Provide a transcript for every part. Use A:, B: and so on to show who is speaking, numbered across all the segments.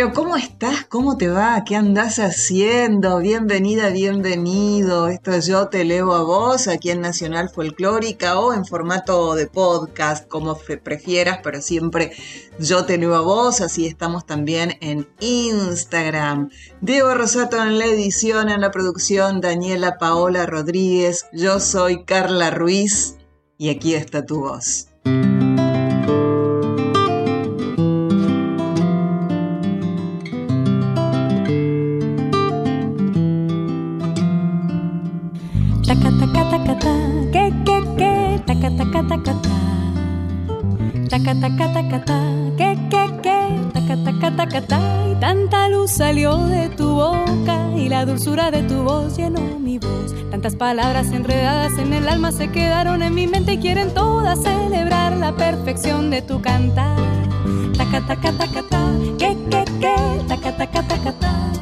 A: Pero ¿cómo estás? ¿Cómo te va? ¿Qué andás haciendo? Bienvenida, bienvenido. Esto es Yo te leo a vos aquí en Nacional Folclórica o en formato de podcast, como prefieras, pero siempre Yo te leo a vos. Así estamos también en Instagram. Diego Rosato en la edición, en la producción, Daniela Paola Rodríguez. Yo soy Carla Ruiz y aquí está tu voz.
B: Y tanta luz salió de tu boca y la dulzura de tu voz llenó mi voz. Tantas palabras enredadas en el alma se quedaron en mi mente y quieren todas celebrar la perfección de tu cantar. Taca, taca, taca, ta, que, que, que, taca, taca, ta.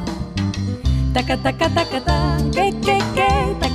B: Taca, taca, taca, ta, que,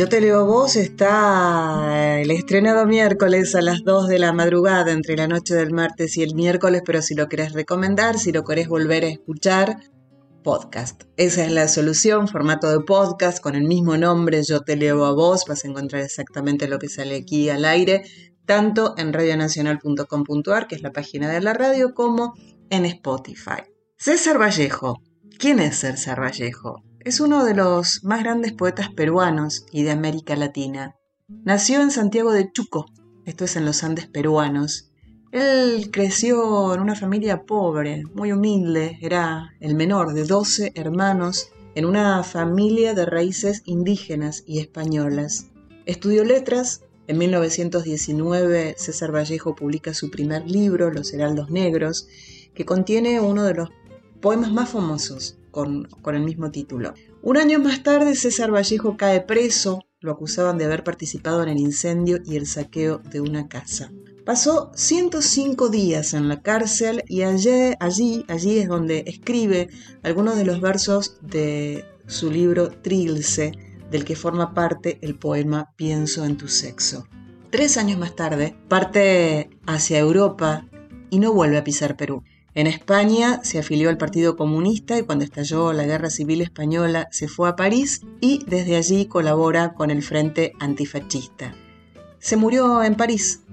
A: Yo te leo a vos está el estrenado miércoles a las 2 de la madrugada, entre la noche del martes y el miércoles, pero si lo querés recomendar, si lo querés volver a escuchar, podcast. Esa es la solución, formato de podcast con el mismo nombre, yo te leo a vos, vas a encontrar exactamente lo que sale aquí al aire, tanto en radionacional.com.ar, que es la página de la radio, como en Spotify. César Vallejo. ¿Quién es César Vallejo? Es uno de los más grandes poetas peruanos y de América Latina. Nació en Santiago de Chuco, esto es en los Andes peruanos. Él creció en una familia pobre, muy humilde, era el menor de 12 hermanos en una familia de raíces indígenas y españolas. Estudió letras, en 1919 César Vallejo publica su primer libro, Los Heraldos Negros, que contiene uno de los poemas más famosos con, el mismo título. Un año más tarde, César Vallejo cae preso, lo acusaban de haber participado en el incendio y el saqueo de una casa. Pasó 105 días en la cárcel y allí, allí, allí es donde escribe algunos de los versos de su libro Trilce, del que forma parte el poema Pienso en tu sexo. Tres años más tarde, parte hacia Europa y no vuelve a pisar Perú. En España se afilió al Partido Comunista y cuando estalló la Guerra Civil Española se fue a París y desde allí colabora con el Frente Antifascista. Se murió en París,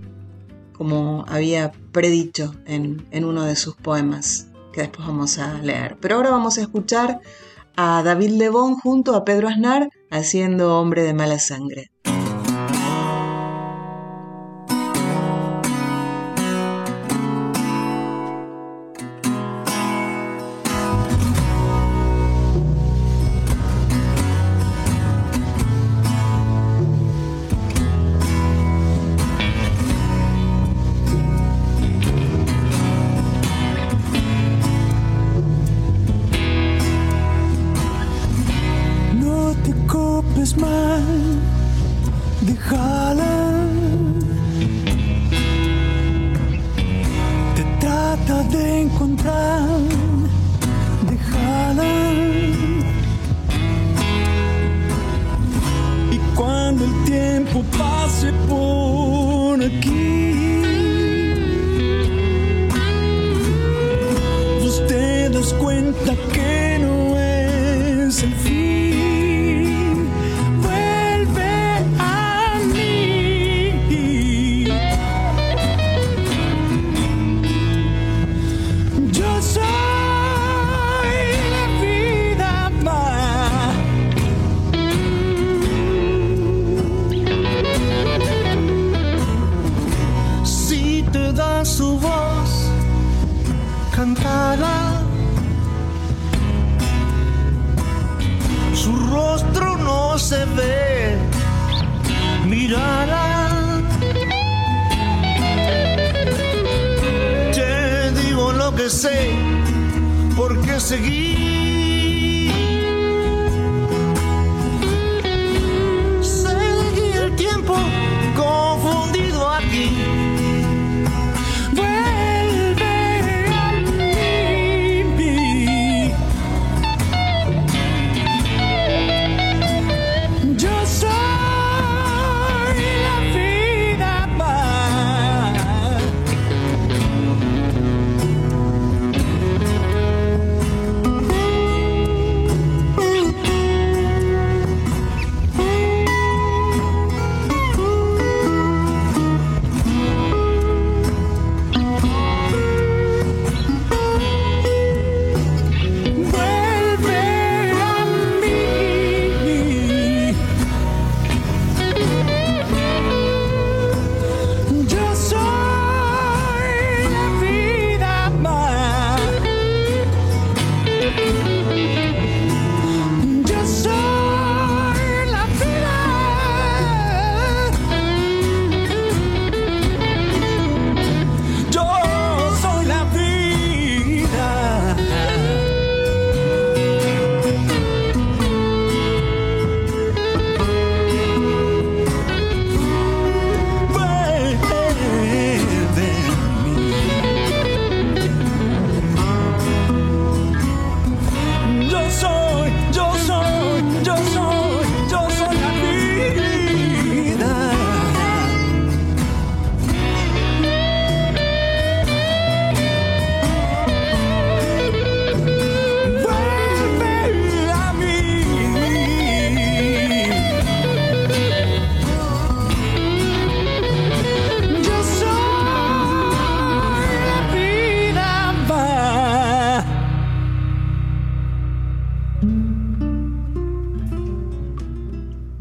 A: como había predicho en, uno de sus poemas, que después vamos a leer. Pero ahora vamos a escuchar a David Lebón junto a Pedro Aznar haciendo Hombre de Mala Sangre. 你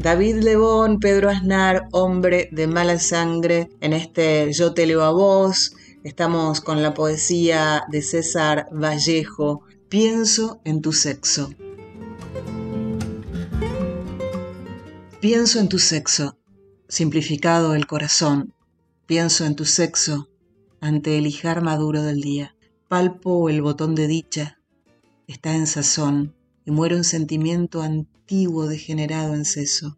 A: David Lebón, Pedro Aznar, hombre de mala sangre, en este Yo te leo a vos. Estamos con la poesía de César Vallejo, Pienso en tu sexo. Pienso en tu sexo, simplificado el corazón. Pienso en tu sexo ante el hijar maduro del día. Palpo el botón de dicha, está en sazón y muere un sentimiento antiguo degenerado en seso.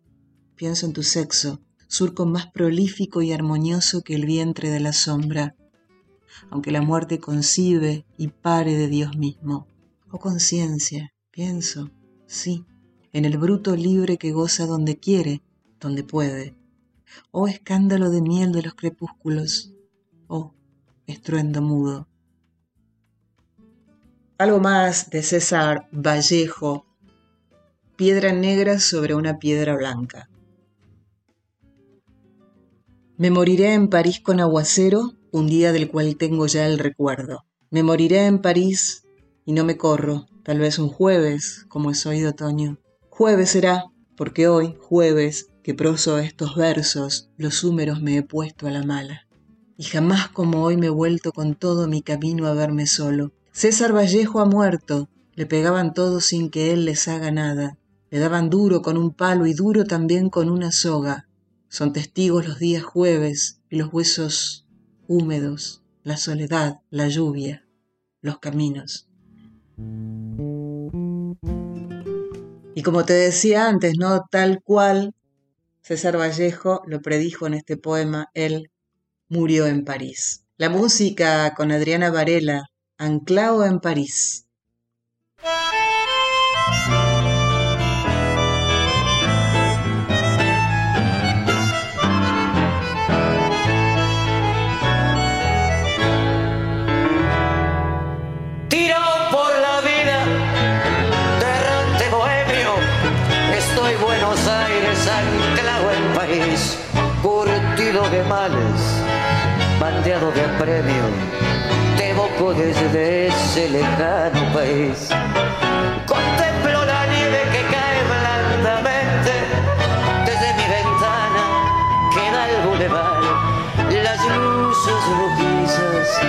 A: Pienso en tu sexo, surco más prolífico y armonioso que el vientre de la sombra, aunque la muerte concibe y pare de Dios mismo. Oh conciencia, pienso, sí, en el bruto libre que goza donde quiere, donde puede. Oh escándalo de miel de los crepúsculos, oh estruendo mudo. Algo más de César Vallejo, piedra negra sobre una piedra blanca. Me moriré en París con aguacero, un día del cual tengo ya el recuerdo. Me moriré en París y no me corro, tal vez un jueves, como es hoy de otoño. Jueves será, porque hoy, jueves, que proso estos versos, los húmeros me he puesto a la mala. Y jamás como hoy me he vuelto con todo mi camino a verme solo, César Vallejo ha muerto, le pegaban todos sin que él les haga nada, le daban duro con un palo y duro también con una soga. Son testigos los días jueves y los huesos húmedos, la soledad, la lluvia, los caminos. Y como te decía antes, ¿no? Tal cual César Vallejo lo predijo en este poema, él murió en París. La música con Adriana Varela, anclado en París.
C: Bandeado de premio desde ese lejano país. Contemplo la nieve que cae blandamente desde mi ventana, queda el bulevar, las luces rojizas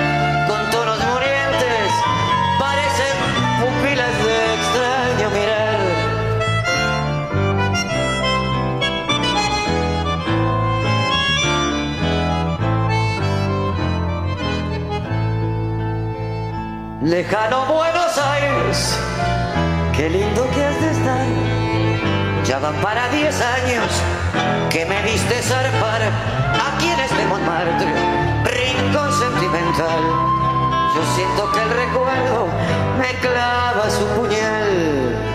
C: Lejano Buenos Aires, qué lindo que has de estar. Ya van para diez años que me viste zarpar aquí en este Montmartre, rincón sentimental. Yo siento que el recuerdo me clava su puñal.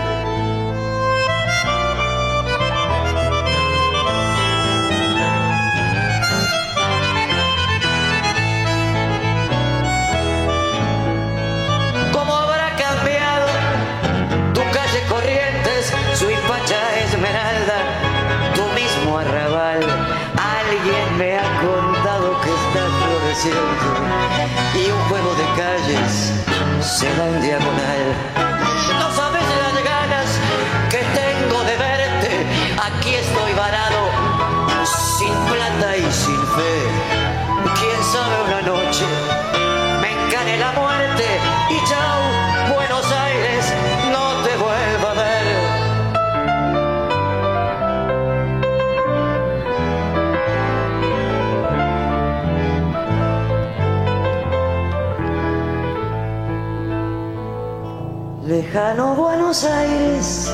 C: Lejano Buenos Aires,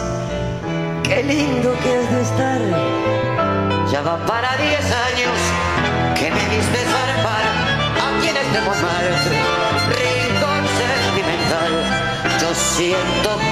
C: qué lindo que es de estar. Ya va para diez años que me diste zarpar aquí en este Montmartre, rincón sentimental. Yo siento que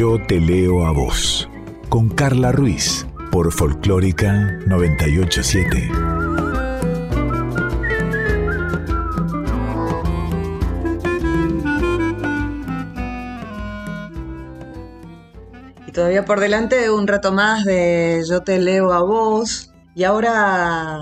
D: Yo te leo a vos. Con Carla Ruiz por Folclórica 987.
A: Y todavía por delante un rato más de Yo te leo a vos. Y ahora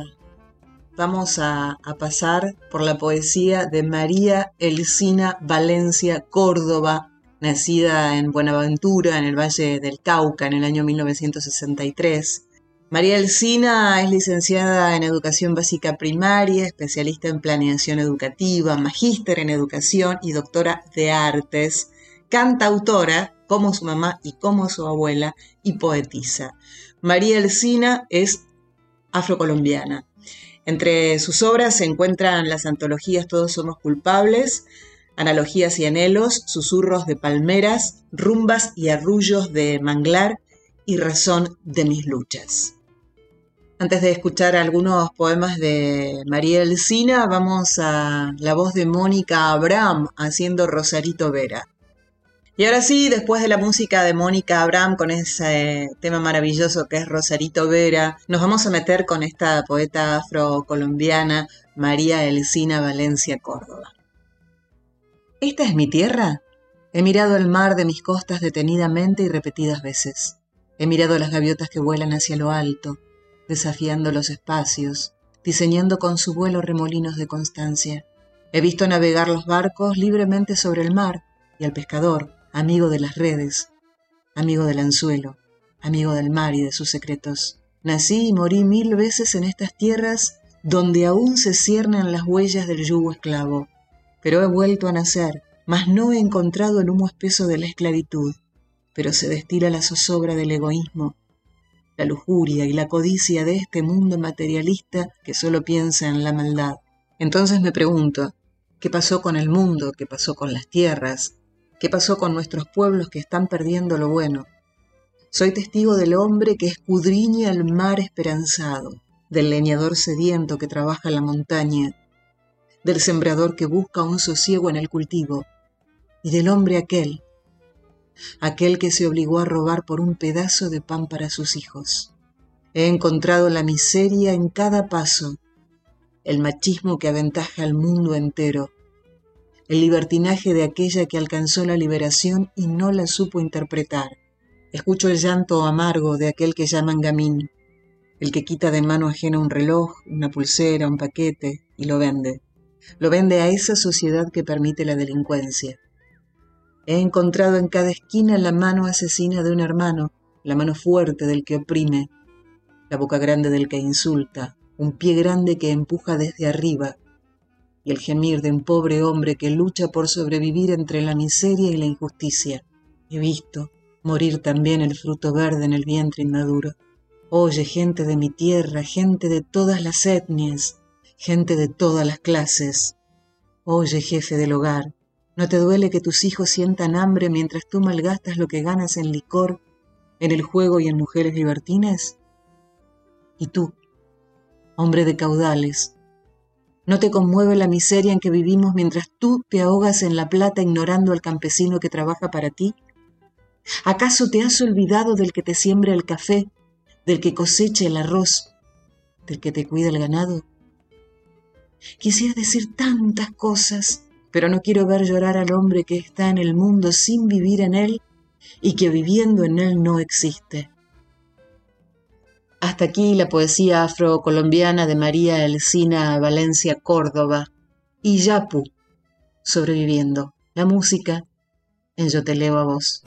A: vamos a, pasar por la poesía de María Elcina Valencia Córdoba, nacida en Buenaventura, en el Valle del Cauca, en el año 1963. María Elcina es licenciada en Educación Básica Primaria, especialista en Planeación Educativa, magíster en Educación y doctora de Artes, cantautora como su mamá y como su abuela, y poetisa. María Elcina es afrocolombiana. Entre sus obras se encuentran las antologías Todos somos culpables, Analogías y anhelos, Susurros de palmeras, Rumbas y arrullos de manglar y Razón de mis luchas. Antes de escuchar algunos poemas de María Elcina, vamos a la voz de Mónica Abraham haciendo Rosarito Vera. Y ahora sí, después de la música de Mónica Abraham con ese tema maravilloso que es Rosarito Vera, nos vamos a meter con esta poeta afrocolombiana María Elcina Valencia Córdoba. ¿Esta es mi tierra? He mirado el mar de mis costas detenidamente y repetidas veces. He mirado las gaviotas que vuelan hacia lo alto, desafiando los espacios, diseñando con su vuelo remolinos de constancia. He visto navegar los barcos libremente sobre el mar y al pescador, amigo de las redes, amigo del anzuelo, amigo del mar y de sus secretos. Nací y morí mil veces en estas tierras donde aún se ciernen las huellas del yugo esclavo, pero he vuelto a nacer, mas no he encontrado el humo espeso de la esclavitud, pero se destila la zozobra del egoísmo, la lujuria y la codicia de este mundo materialista que solo piensa en la maldad. Entonces me pregunto, ¿qué pasó con el mundo? ¿Qué pasó con las tierras? ¿Qué pasó con nuestros pueblos que están perdiendo lo bueno? Soy testigo del hombre que escudriña el mar esperanzado, del leñador sediento que trabaja la montaña, del sembrador que busca un sosiego en el cultivo, y del hombre aquel, aquel que se obligó a robar por un pedazo de pan para sus hijos. He encontrado la miseria en cada paso, el machismo que aventaja al mundo entero, el libertinaje de aquella que alcanzó la liberación y no la supo interpretar. Escucho el llanto amargo de aquel que llaman gamín, el que quita de mano ajena un reloj, una pulsera, un paquete y lo vende. Lo vende a esa sociedad que permite la delincuencia. He encontrado en cada esquina la mano asesina de un hermano, la mano fuerte del que oprime, la boca grande del que insulta, un pie grande que empuja desde arriba, y el gemir de un pobre hombre que lucha por sobrevivir entre la miseria y la injusticia. He visto morir también el fruto verde en el vientre inmaduro. Oye, gente de mi tierra, gente de todas las etnias, gente de todas las clases. Oye, jefe del hogar, ¿no te duele que tus hijos sientan hambre mientras tú malgastas lo que ganas en licor, en el juego y en mujeres libertinas? Y tú, hombre de caudales, ¿No te conmueve la miseria en que vivimos mientras tú te ahogas en la plata ignorando al campesino que trabaja para ti? ¿Acaso te has olvidado del que te siembra el café, del que cosecha el arroz, del que te cuida el ganado? Quisiera decir tantas cosas, pero no quiero ver llorar al hombre que está en el mundo sin vivir en él y que viviendo en él no existe. Hasta aquí la poesía afrocolombiana de María Elcina Valencia Córdoba y Yapu, sobreviviendo. La música en Yo te leo a vos.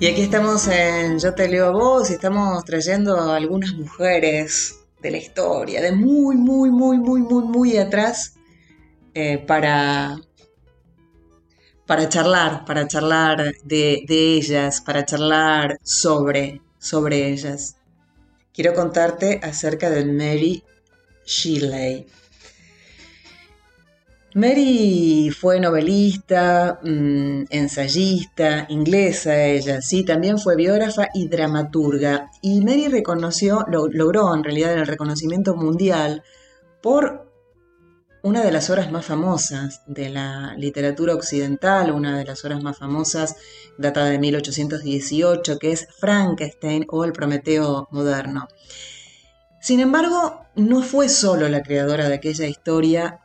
A: Y aquí estamos en Yo te leo a vos y estamos trayendo algunas mujeres de la historia, de muy, muy, muy, muy, muy, muy atrás, eh, para, para charlar, para charlar de, de, ellas, para charlar sobre, sobre ellas. Quiero contarte acerca de Mary Shelley. Mary fue novelista, mm, ensayista, inglesa ella, sí, también fue biógrafa y dramaturga. Y Mary reconoció, logró en realidad el reconocimiento mundial por una de las obras más famosas de la literatura occidental, una de las obras más famosas, data de 1818, que es Frankenstein o el Prometeo moderno. Sin embargo, no fue solo la creadora de aquella historia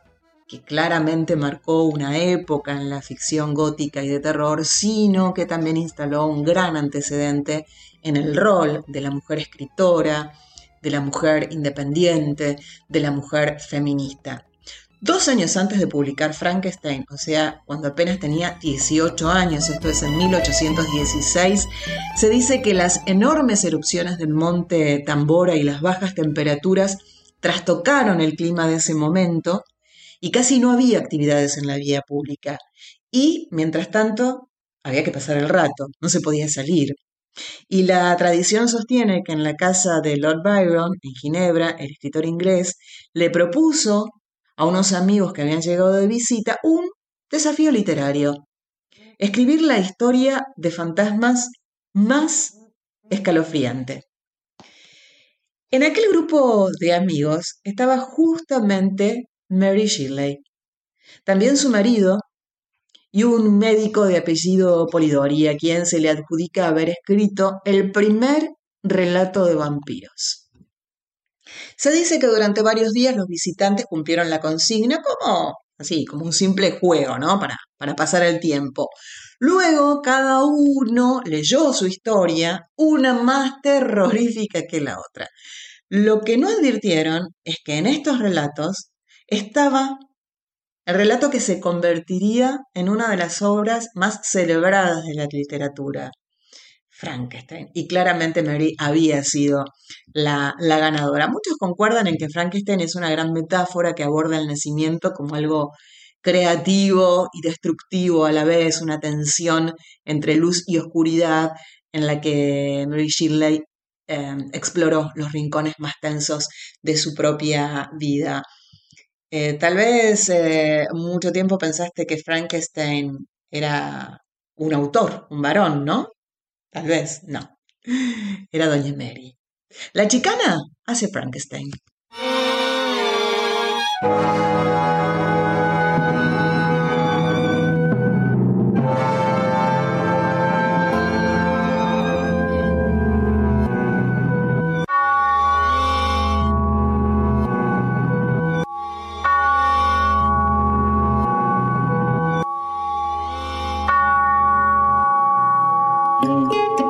A: que claramente marcó una época en la ficción gótica y de terror, sino que también instaló un gran antecedente en el rol de la mujer escritora, de la mujer independiente, de la mujer feminista. Dos años antes de publicar Frankenstein, o sea, cuando apenas tenía 18 años, esto es en 1816, se dice que las enormes erupciones del monte Tambora y las bajas temperaturas trastocaron el clima de ese momento y casi no había actividades en la vía pública. Y, mientras tanto, había que pasar el rato, no se podía salir. Y la tradición sostiene que en la casa de Lord Byron, en Ginebra, el escritor inglés, le propuso a unos amigos que habían llegado de visita un desafío literario. Escribir la historia de fantasmas más escalofriante. En aquel grupo de amigos estaba justamente Mary Shirley, también su marido y un médico de apellido Polidori, a quien se le adjudica haber escrito el primer relato de vampiros. Se dice que durante varios días los visitantes cumplieron la consigna como así, como un simple juego, ¿no? Para, para pasar el tiempo. Luego cada uno leyó su historia, una más terrorífica que la otra. Lo que no advirtieron es que en estos relatos estaba el relato que se convertiría en una de las obras más celebradas de la literatura, Frankenstein. Y claramente Mary había sido la, ganadora. Muchos concuerdan en que Frankenstein es una gran metáfora que aborda el nacimiento como algo creativo y destructivo a la vez, una tensión entre luz y oscuridad en la que Mary Shirley em, exploró los rincones más tensos de su propia vida. Eh, tal vez eh, mucho tiempo pensaste que Frankenstein era un autor, un varón, ¿no? Tal vez, no. Era Doña Mary. La chicana hace Frankenstein.
E: Por mi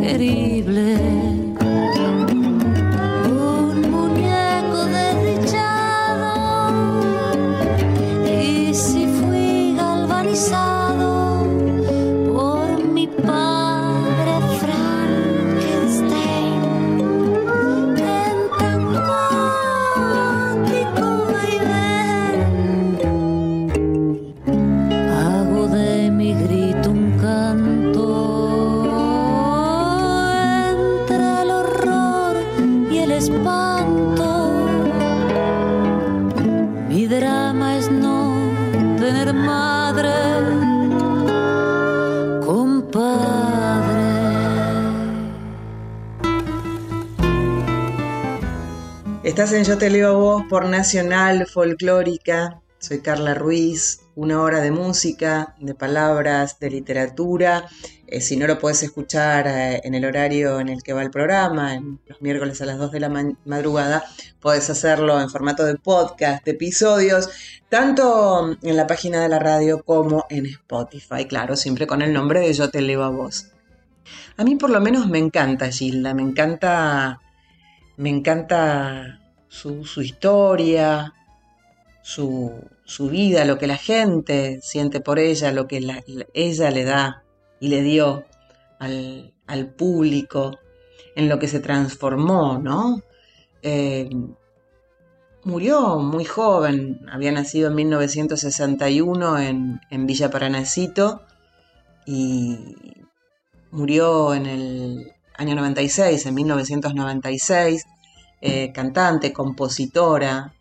A: querible Yo te leo a vos por Nacional Folclórica. Soy Carla Ruiz, una hora de música, de palabras, de literatura. Eh, si no lo puedes escuchar eh, en el horario en el que va el programa, en los miércoles a las 2 de la madrugada, puedes hacerlo en formato de podcast, de episodios, tanto en la página de la radio como en Spotify, claro, siempre con el nombre de Yo te leo a vos. A mí por lo menos me encanta Gilda, me encanta, me encanta su, historia, su, vida, lo que la gente siente por ella, lo que ella le da y le dio al, público, en lo que se transformó, ¿no? Eh, murió muy joven, había nacido en 1961 en, en Villa Paranacito y murió en el año 96, en 1996, eh, cantante, compositora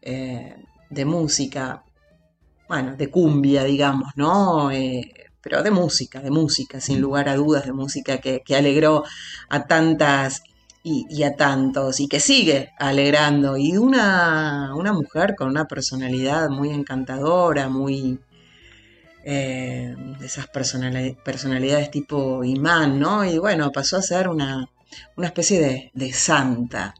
A: eh, de música, bueno, de cumbia, digamos, ¿no? pero de música, de música, sin lugar a dudas, de música que, alegró a tantas y, a tantos y que sigue alegrando. Y una, una mujer con una personalidad muy encantadora, muy... Eh, de esas personalidades tipo imán, ¿no? Y bueno, pasó a ser una, una especie de, santa.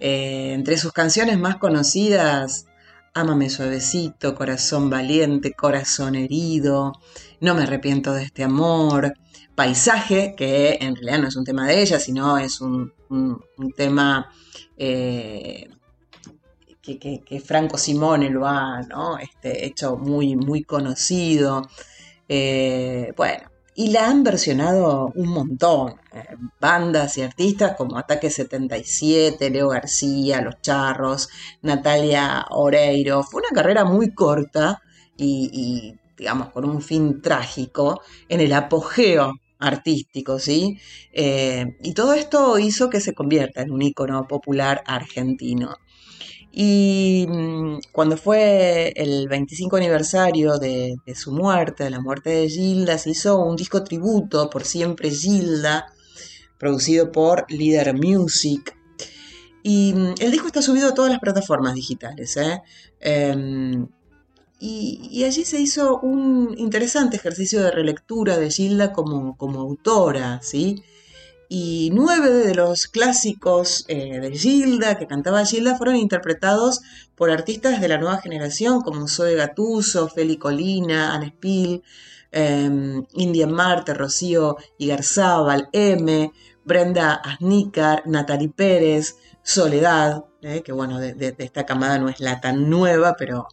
A: Eh, entre sus canciones más conocidas, Ámame suavecito, Corazón valiente, Corazón herido, no me arrepiento de este amor. Paisaje, que en realidad no es un tema de ella, sino es un, tema eh, que, Franco Simone lo ha este, hecho muy, muy conocido. Eh, bueno, y la han versionado un montón. Eh, bandas y artistas como Ataque 77, Leo García, Los Charros, Natalia Oreiro. Fue una carrera muy corta y digamos, con un fin trágico, en el apogeo artístico, ¿sí? Eh, y todo esto hizo que se convierta en un ícono popular argentino. Y mm, cuando fue el 25 aniversario de, su muerte, de la muerte de Gilda, se hizo un disco tributo por siempre Gilda, producido por Leader Music. Y mm, el disco está subido a todas las plataformas digitales. ¿eh? Em, y, allí se hizo un interesante ejercicio de relectura de Gilda como, como autora, ¿sí? Y nueve de los clásicos eh, de Gilda, que cantaba Gilda, fueron interpretados por artistas de la nueva generación, como Zoe Gatuso, Feli Colina, Anne Spill, eh, India Marte, Rocío Igarzábal, M, Brenda Asnícar, Natalie Pérez, Soledad, eh, que bueno, de, esta camada no es la tan nueva, pero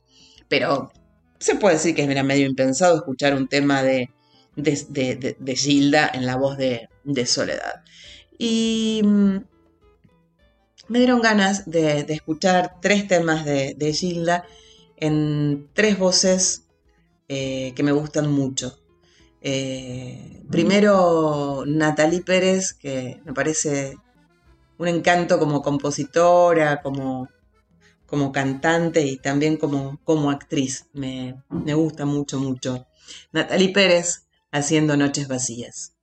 A: pero se puede decir que era medio impensado escuchar un tema de, de, Gilda en la voz de, Soledad. Y mm, me dieron ganas de, escuchar tres temas de, Gilda en tres voces eh, que me gustan mucho. Eh, primero, Natalie Pérez, que me parece un encanto como compositora, como como cantante y también como, como actriz. Me, me gusta mucho, mucho. Natalie Pérez haciendo Noches vacías,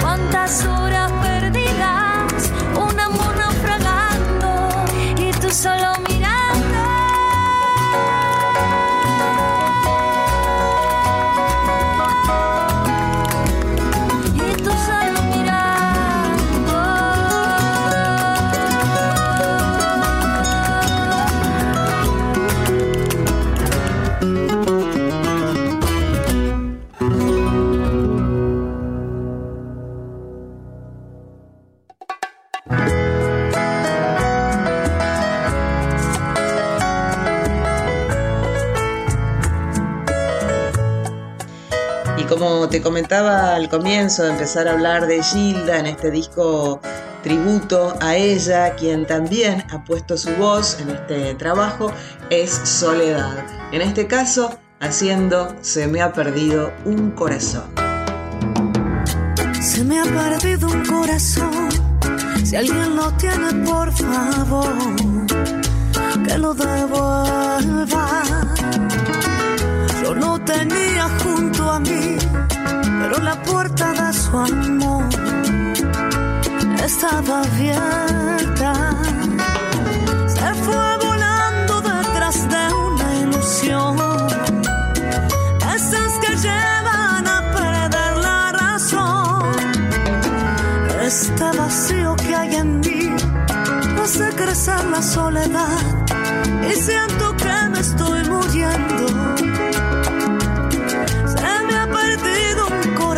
F: cuántas horas perdidas, un amor naufragando y tú solo
A: te comentaba al comienzo de empezar a hablar de Gilda en este disco tributo a ella, quien también ha puesto su voz en este trabajo, es Soledad. En este caso, haciendo Se me ha perdido un corazón.
G: Se me ha perdido un corazón, si alguien lo tiene, por favor, que lo devuelva. Yo lo tenía junto a mí pero la puerta de su amor estaba abierta. Se fue volando detrás de una ilusión. Esas que llevan a perder la razón. Este vacío que hay en mí hace crecer la soledad y siento que me estoy muriendo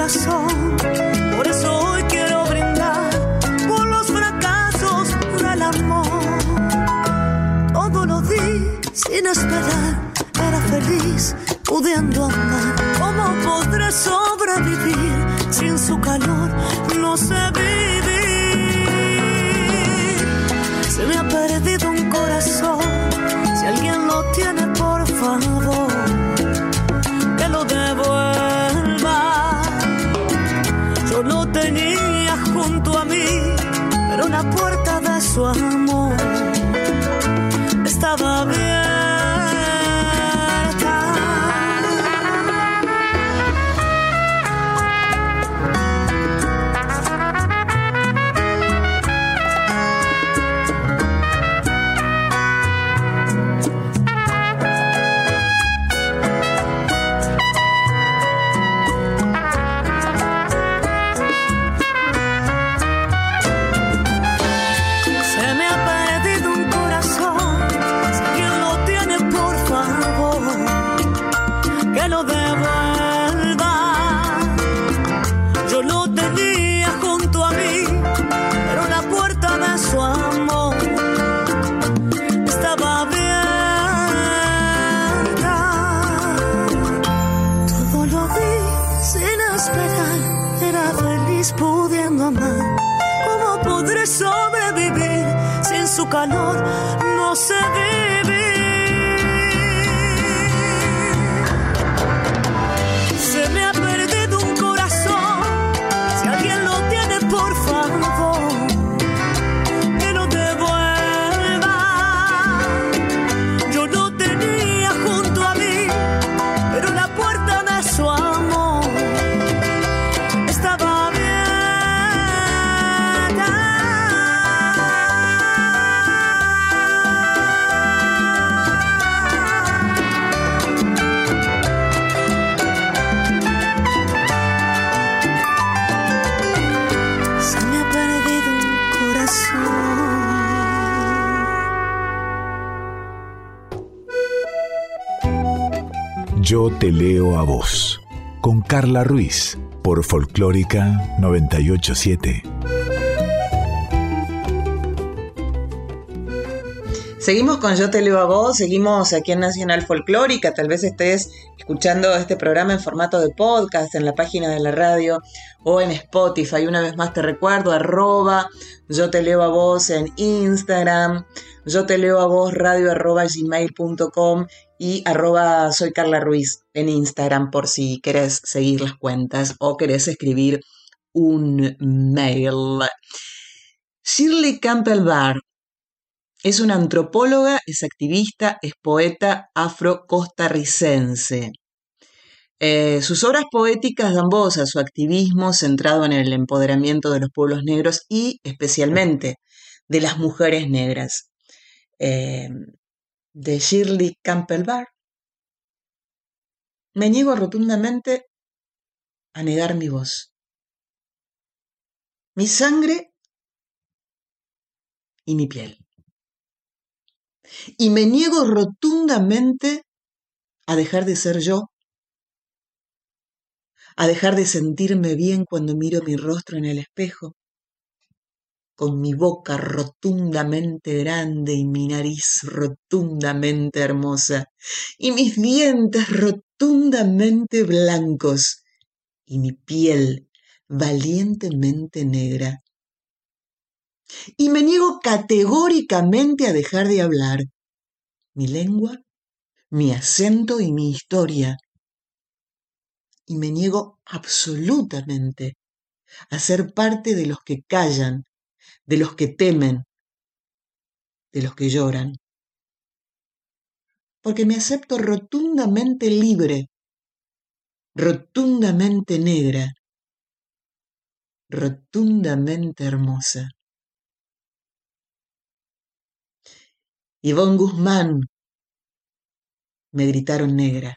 G: Por eso hoy quiero brindar por los fracasos del amor. Todo lo di sin esperar, era feliz pudiendo amar.
D: Te leo a vos, con Carla Ruiz, por Folclórica 987.
A: Seguimos con Yo te leo a vos, seguimos aquí en Nacional Folclórica, tal vez estés escuchando este programa en formato de podcast en la página de la radio o en Spotify. Una vez más te recuerdo, arroba, yo te leo a vos en Instagram, yo te leo a vos radio arroba gmail.com y arroba soy Carla Ruiz en Instagram por si querés seguir las cuentas o querés escribir un mail. Shirley Campbell Barr es una antropóloga, es activista, es poeta afro-costarricense. Eh, sus obras poéticas dan voz a su activismo centrado en el empoderamiento de los pueblos negros y especialmente de las mujeres negras. Eh, de Shirley Campbell Barr. Me niego rotundamente a negar mi voz, mi sangre y mi piel y me niego rotundamente a dejar de ser yo, a dejar de sentirme bien cuando miro mi rostro en el espejo, con mi boca rotundamente grande y mi nariz rotundamente hermosa, y mis dientes rotundamente blancos, y mi piel valientemente negra y me niego categóricamente a dejar de hablar. Mi lengua, mi acento y mi historia. Y me niego absolutamente a ser parte de los que callan, de los que temen, de los que lloran. Porque me acepto rotundamente libre, rotundamente negra, rotundamente hermosa. Ivonne Guzmán, me gritaron negra.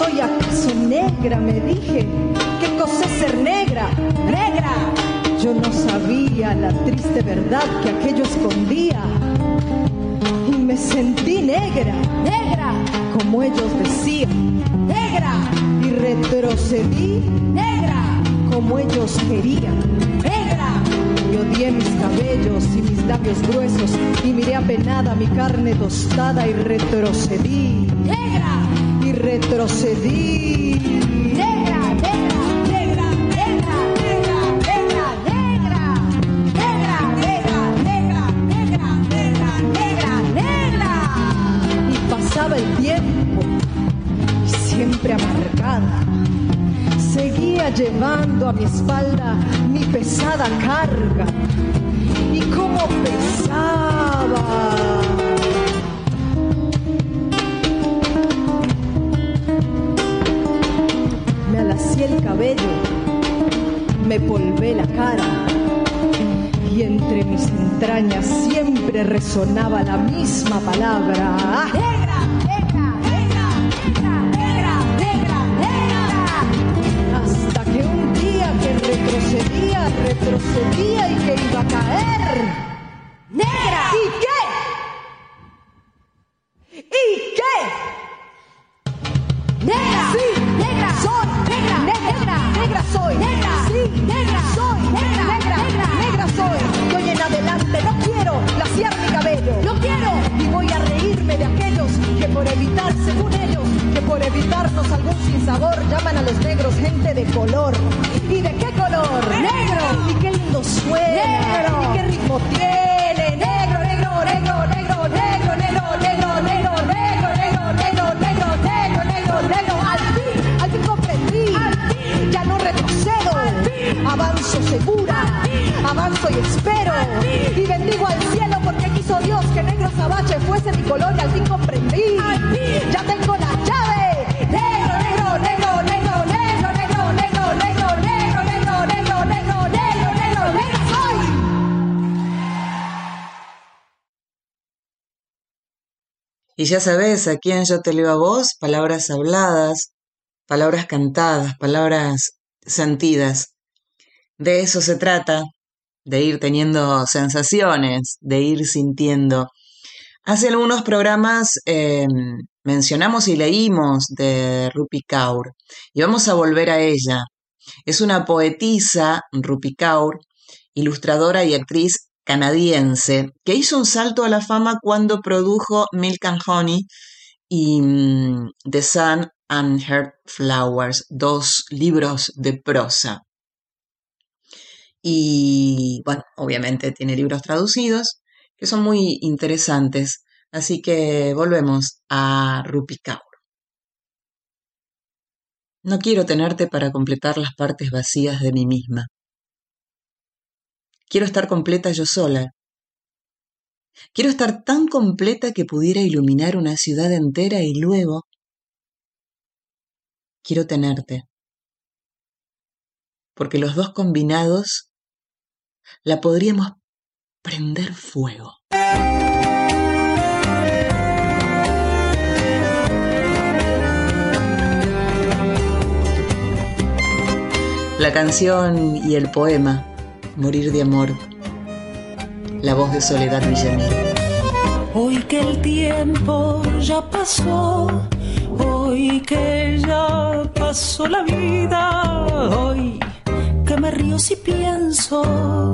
H: ¿Soy acaso negra? Me dije. ¿Qué cosa es ser negra? Negra. Yo no sabía la triste verdad que aquello escondía. Y me sentí negra, negra, como ellos decían, negra. Y retrocedí, negra, como ellos querían, negra. Y odié mis cabellos y mis labios gruesos y miré apenada mi carne tostada y retrocedí, retrocedí, negra, negra, negra, negra, negra, negra, negra, negra, negra, negra, negra, negra, negra. Y pasaba el tiempo y siempre amargada seguía llevando a mi espalda mi pesada carga. Y cómo pesaba. Cabello, me polvé la cara. Y entre mis entrañas siempre resonaba la misma palabra. ¡Negra! ¡Negra! ¡Negra! ¡Negra! ¡Negra! ¡Negra! Hasta que un día que retrocedía, retrocedía y que iba a caer. ¡Avanzo segura! Avanzo y espero. Y bendigo al cielo porque quiso Dios que negro azabache fuese mi color y al fin comprendí. Ya tengo la llave. Negro, negro, negro, negro, negro, negro, negro, negro, negro, negro, negro, negro, negro, negro, negro.
A: Y ya sabes, aquí en Yo te leo a vos, palabras habladas, palabras cantadas, palabras sentidas. De eso se trata, de ir teniendo sensaciones, de ir sintiendo. Hace algunos programas eh, mencionamos y leímos de Rupi Kaur y vamos a volver a ella. Es una poetisa, Rupi Kaur, ilustradora y actriz canadiense, que hizo un salto a la fama cuando produjo Milk and Honey y mm, The Sun and Her Flowers, dos libros de prosa. Y bueno, obviamente tiene libros traducidos que son muy interesantes. Así que volvemos a Rupi Kaur. No quiero tenerte para completar las partes vacías de mí misma. Quiero estar completa yo sola. Quiero estar tan completa que pudiera iluminar una ciudad entera y luego quiero tenerte. Porque los dos combinados la podríamos prender fuego. La canción y el poema, Morir de Amor, la voz de Soledad Villamil.
B: Hoy que el tiempo ya pasó, hoy que ya pasó la vida, hoy si pienso,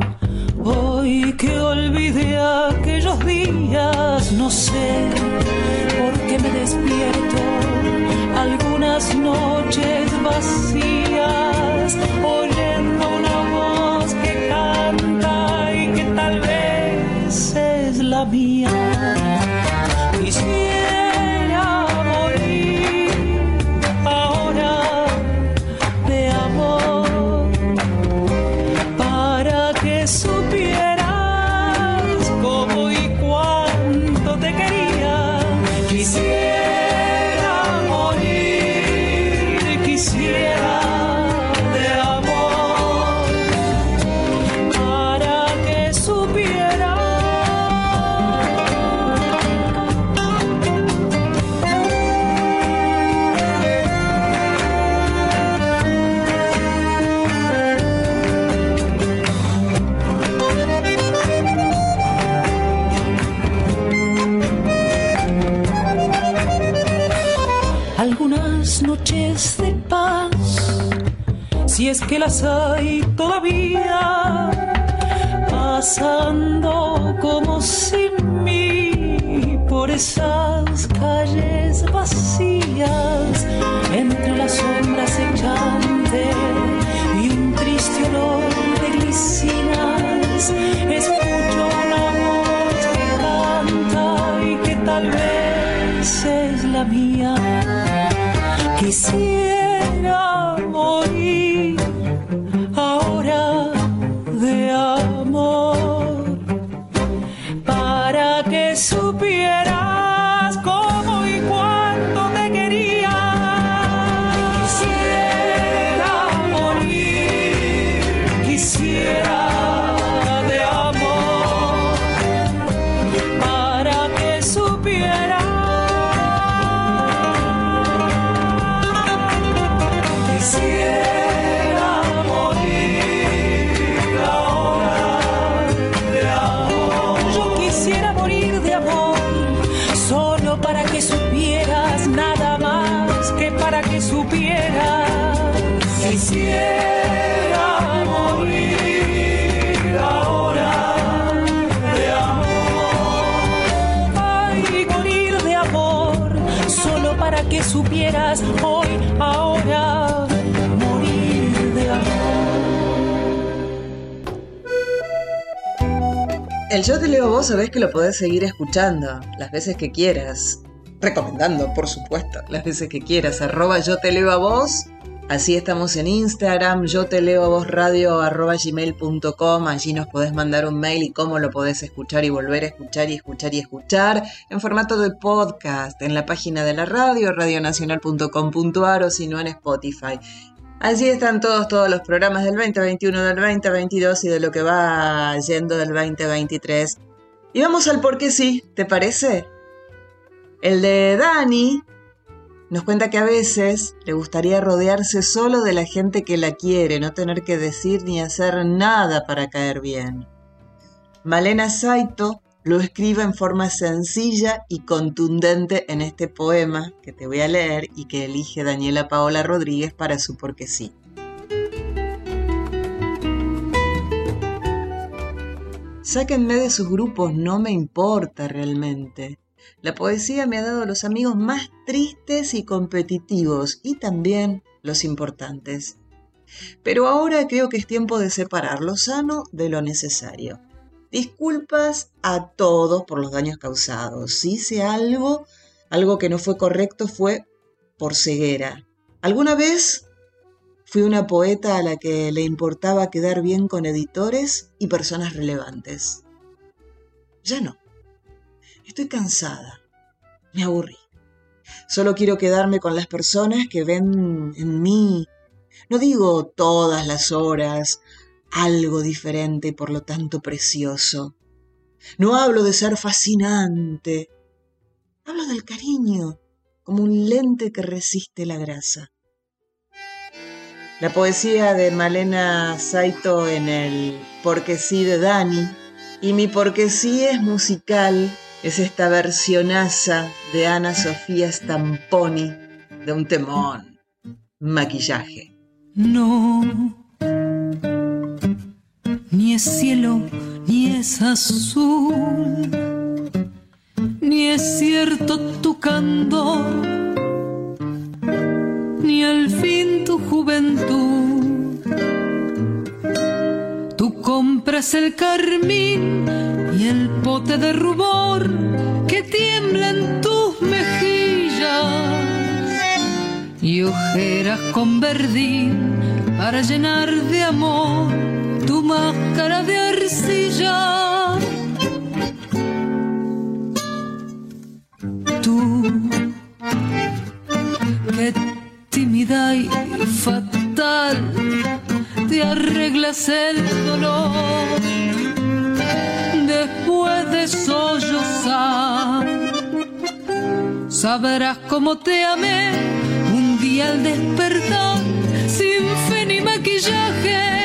B: hoy que olvidé aquellos días, no sé por qué me despierto. Algunas noches vacías, si es que las hay todavía, pasando como sin mí por esas calles vacías, entre las sombras echantes y un triste olor de glicinas, escucho una voz que canta y que tal vez es la mía. Quisiera morir
A: El Yo te leo a vos sabés que lo podés seguir escuchando las veces que quieras. Recomendando, por supuesto, las veces que quieras. Arroba Yo te leo a vos Así estamos en Instagram, yo te leo a vos radio arroba gmail.com, allí nos podés mandar un mail y cómo lo podés escuchar y volver a escuchar y escuchar y escuchar en formato de podcast en la página de la radio, radionacional.com.ar o si no en Spotify. Allí están todos, todos los programas del 2021, del 2022 y de lo que va yendo del 2023. Y vamos al por qué sí, ¿te parece? El de Dani, nos cuenta que a veces le gustaría rodearse solo de la gente que la quiere, no tener que decir ni hacer nada para caer bien. Malena Saito lo escribe en forma sencilla y contundente en este poema que te voy a leer y que elige Daniela Paola Rodríguez para su porque sí. Sáquenme de sus grupos, no me importa realmente. La poesía me ha dado los amigos más tristes y competitivos y también los importantes. Pero ahora creo que es tiempo de separar lo sano de lo necesario. Disculpas a todos por los daños causados. Si hice algo, algo que no fue correcto fue por ceguera. ¿Alguna vez fui una poeta a la que le importaba quedar bien con editores y personas relevantes? Ya no. Estoy cansada. Me aburrí. Solo quiero quedarme con las personas que ven en mí, no digo todas las horas, algo diferente y por lo tanto precioso. No hablo de ser fascinante, hablo del cariño, como un lente que resiste la grasa. La poesía de Malena Saito en el Porque sí de Dani y mi Porque sí es musical es esta versionaza de Ana Sofía Stamponi de un temón, maquillaje.
E: No, ni es cielo, ni es azul, ni es cierto tu candor, ni al fin tu juventud. Tú compras el carmín y el pote de rubor que tiembla en tus mejillas y ojeras con verdín para llenar de amor tu máscara de arcilla. Tú, que tímida y fatal, te arreglas el dolor después de sollozar. Sabrás cómo te amé un día al despertar, sin fe ni maquillaje.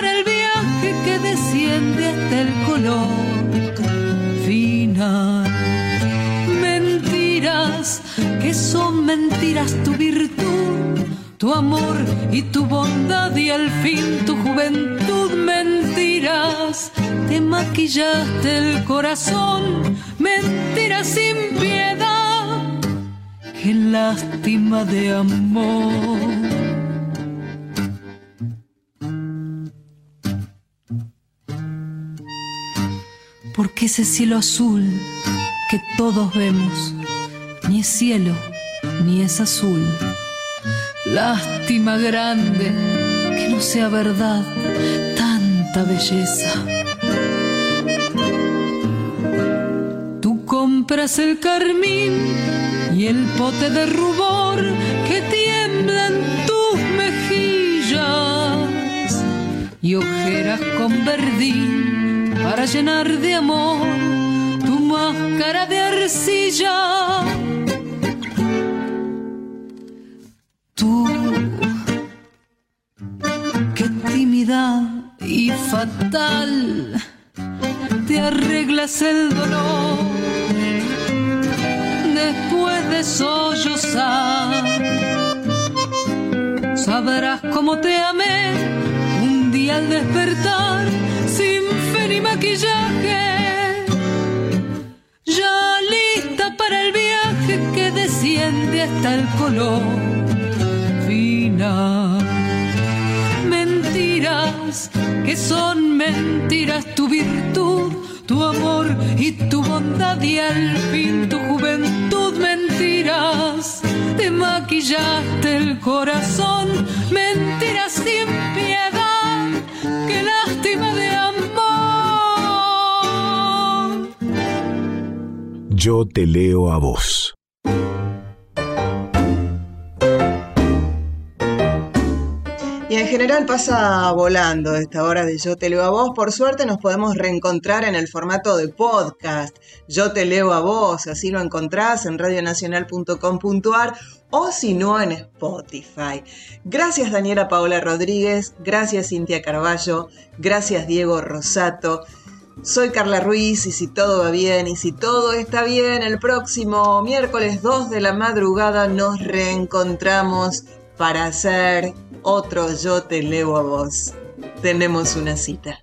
E: Para el viaje que desciende hasta el color final. Mentiras que son mentiras tu virtud tu amor y tu bondad y al fin tu juventud mentiras. Te maquillaste el corazón, mentiras sin piedad. Qué lástima de amor. Porque ese cielo azul que todos vemos, ni es cielo, ni es azul Lástima grande que no sea verdad tanta belleza. Tú compras el carmín y el pote de rubor que tiembla en tus mejillas y ojeras con verdín para llenar de amor tu máscara de arcilla Tú, qué tímida y fatal, te arreglas el dolor después de sollozar. Sabrás cómo te amé un día al despertar maquillaje. Ya lista para el viaje que desciende hasta el color Mentiras que son mentiras tu virtud, tu amor y tu bondad y al fin tu juventud. Mentiras te maquillaste el corazón, mentiras sin
D: Yo te leo a vos.
A: Y en general pasa volando esta hora de Yo te leo a vos. Por suerte nos podemos reencontrar en el formato de podcast. Yo te leo a vos, así lo encontrás en radionacional.com.ar o si no en Spotify. Gracias Daniela Paola Rodríguez, gracias Cintia Carballo, gracias Diego Rosato. Soy Carla Ruiz y si todo va bien y si todo está bien, el próximo miércoles 2 de la madrugada nos reencontramos para hacer otro Yo te leo a vos. Tenemos una cita.